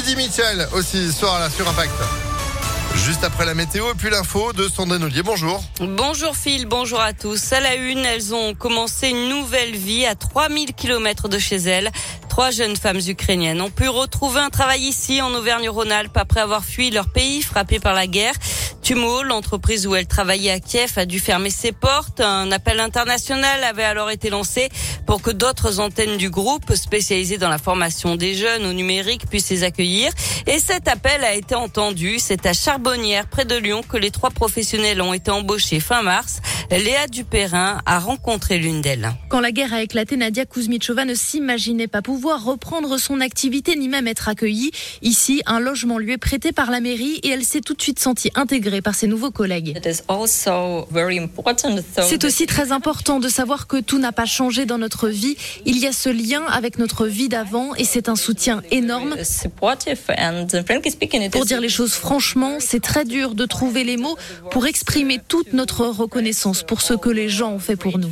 Eddie Mitchell aussi sera là sur Impact. Juste après la météo et puis l'info de Sandrine Ollier. Bonjour. Bonjour Phil, bonjour à tous. À la une, elles ont commencé une nouvelle vie à 3000 km de chez elles. Trois jeunes femmes ukrainiennes ont pu retrouver un travail ici en Auvergne-Rhône-Alpes après avoir fui leur pays frappé par la guerre. Tumo, l'entreprise où elle travaillait à Kiev, a dû fermer ses portes. Un appel international avait alors été lancé pour que d'autres antennes du groupe spécialisées dans la formation des jeunes au numérique puissent les accueillir. Et cet appel a été entendu. C'est à Charbonnières, près de Lyon, que les trois professionnels ont été embauchés fin mars. Léa Dupérin a rencontré l'une d'elles. Quand la guerre a éclaté, Nadia Kuzmichova ne s'imaginait pas pouvoir reprendre son activité ni même être accueillie. Ici, un logement lui est prêté par la mairie et elle s'est tout de suite sentie intégrée par ses nouveaux collègues. C'est aussi très important de savoir que tout n'a pas changé dans notre vie. Il y a ce lien avec notre vie d'avant et c'est un soutien énorme. Pour dire les choses franchement, c'est très dur de trouver les mots pour exprimer toute notre reconnaissance pour ce que les gens ont fait pour nous.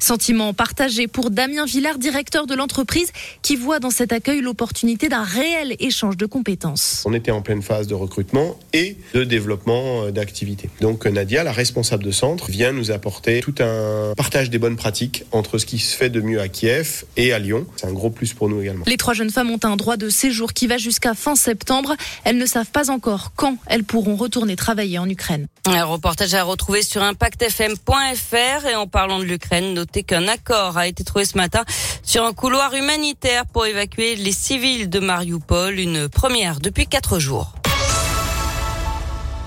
Sentiment partagé pour Damien Villard, directeur de l'entreprise, qui voit dans cet accueil l'opportunité d'un réel échange de compétences. On était en pleine phase de recrutement et de développement d'activités. Donc Nadia, la responsable de centre, vient nous apporter tout un partage des bonnes pratiques entre ce qui se fait de mieux à Kiev et à Lyon. C'est un gros plus pour nous également. Les trois jeunes femmes ont un droit de séjour qui va jusqu'à fin septembre. Elles ne savent pas encore quand elles pourront retourner travailler en Ukraine. Un reportage à retrouver sur impactfm.fr et en parlant de l'Ukraine, notez qu'un accord a été trouvé ce matin sur un couloir humanitaire pour évacuer les civils de Mariupol, une première depuis quatre jours.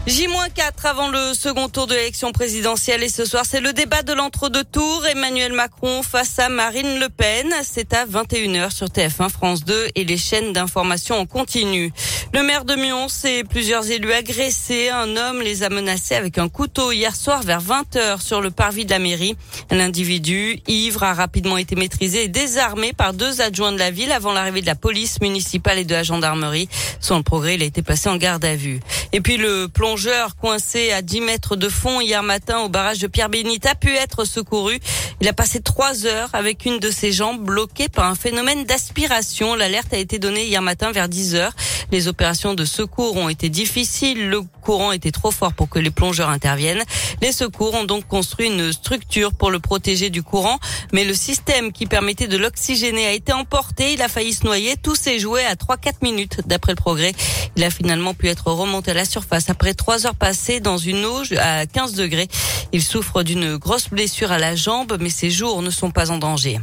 J-4 avant le second tour de l'élection présidentielle et ce soir c'est le débat de l'entre-deux tours. Emmanuel Macron face à Marine Le Pen. C'est à 21h sur TF1 France 2 et les chaînes d'information en continu. Le maire de Mions et plusieurs élus agressés. Un homme les a menacés avec un couteau hier soir vers 20h sur le parvis de la mairie. L'individu, ivre, a rapidement été maîtrisé et désarmé par deux adjoints de la ville avant l'arrivée de la police municipale et de la gendarmerie. Sans progrès, il a été placé en garde à vue. Et puis le plongeur coincé à 10 mètres de fond hier matin au barrage de Pierre-Bénite a pu être secouru. Il a passé trois heures avec une de ses jambes bloquée par un phénomène d'aspiration. L'alerte a été donnée hier matin vers 10 heures. Les opérations de secours ont été difficiles. Le courant était trop fort pour que les plongeurs interviennent. Les secours ont donc construit une structure pour le protéger du courant, mais le système qui permettait de l'oxygéner a été emporté. Il a failli se noyer. Tout s'est joué à 3-4 minutes d'après le progrès. Il a finalement pu être remonté à la surface après trois heures passées dans une eau à 15 degrés. Il souffre d'une grosse blessure à la jambe, mais ses jours ne sont pas en danger.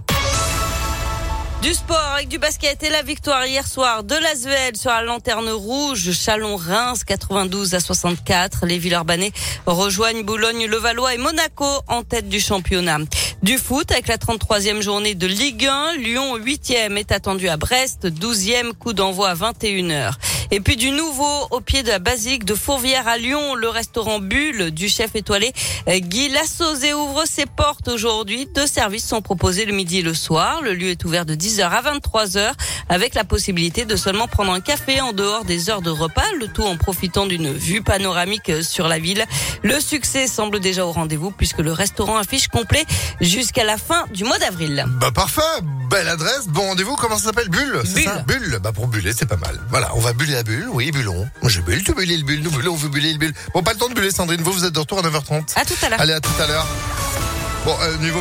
Du sport avec du basket et la victoire hier soir de l'Asvel sur la lanterne rouge, Chalon-Reims 92 à 64. Les Villeurbanais rejoignent Boulogne-le-Valois et Monaco en tête du championnat. Du foot avec la 33e journée de Ligue 1, Lyon 8e est attendu à Brest, 12e coup d'envoi à 21h. Et puis du nouveau au pied de la basilique de Fourvière à Lyon, le restaurant Bulle du chef étoilé Guy Lassauzé ouvre ses portes aujourd'hui. Deux services sont proposés le midi et le soir. Le lieu est ouvert de 10h à 23h avec la possibilité de seulement prendre un café en dehors des heures de repas, le tout en profitant d'une vue panoramique sur la ville. Le succès semble déjà au rendez-vous puisque le restaurant affiche complet jusqu'à la fin du mois d'avril. Bah parfait, belle adresse, bon rendez-vous, comment ça s'appelle? Bulle, c'est ça? Bulle, bah pour buller c'est pas mal. Voilà, on va buller la bulle, oui, bullon. Moi je bulle, tu bulles le bulle, nous bullons, on veut buller le bulle. Bon, pas le temps de buller Sandrine, vous vous êtes de retour à 9h30. À tout à l'heure. Allez, à tout à l'heure. Bon, euh, niveau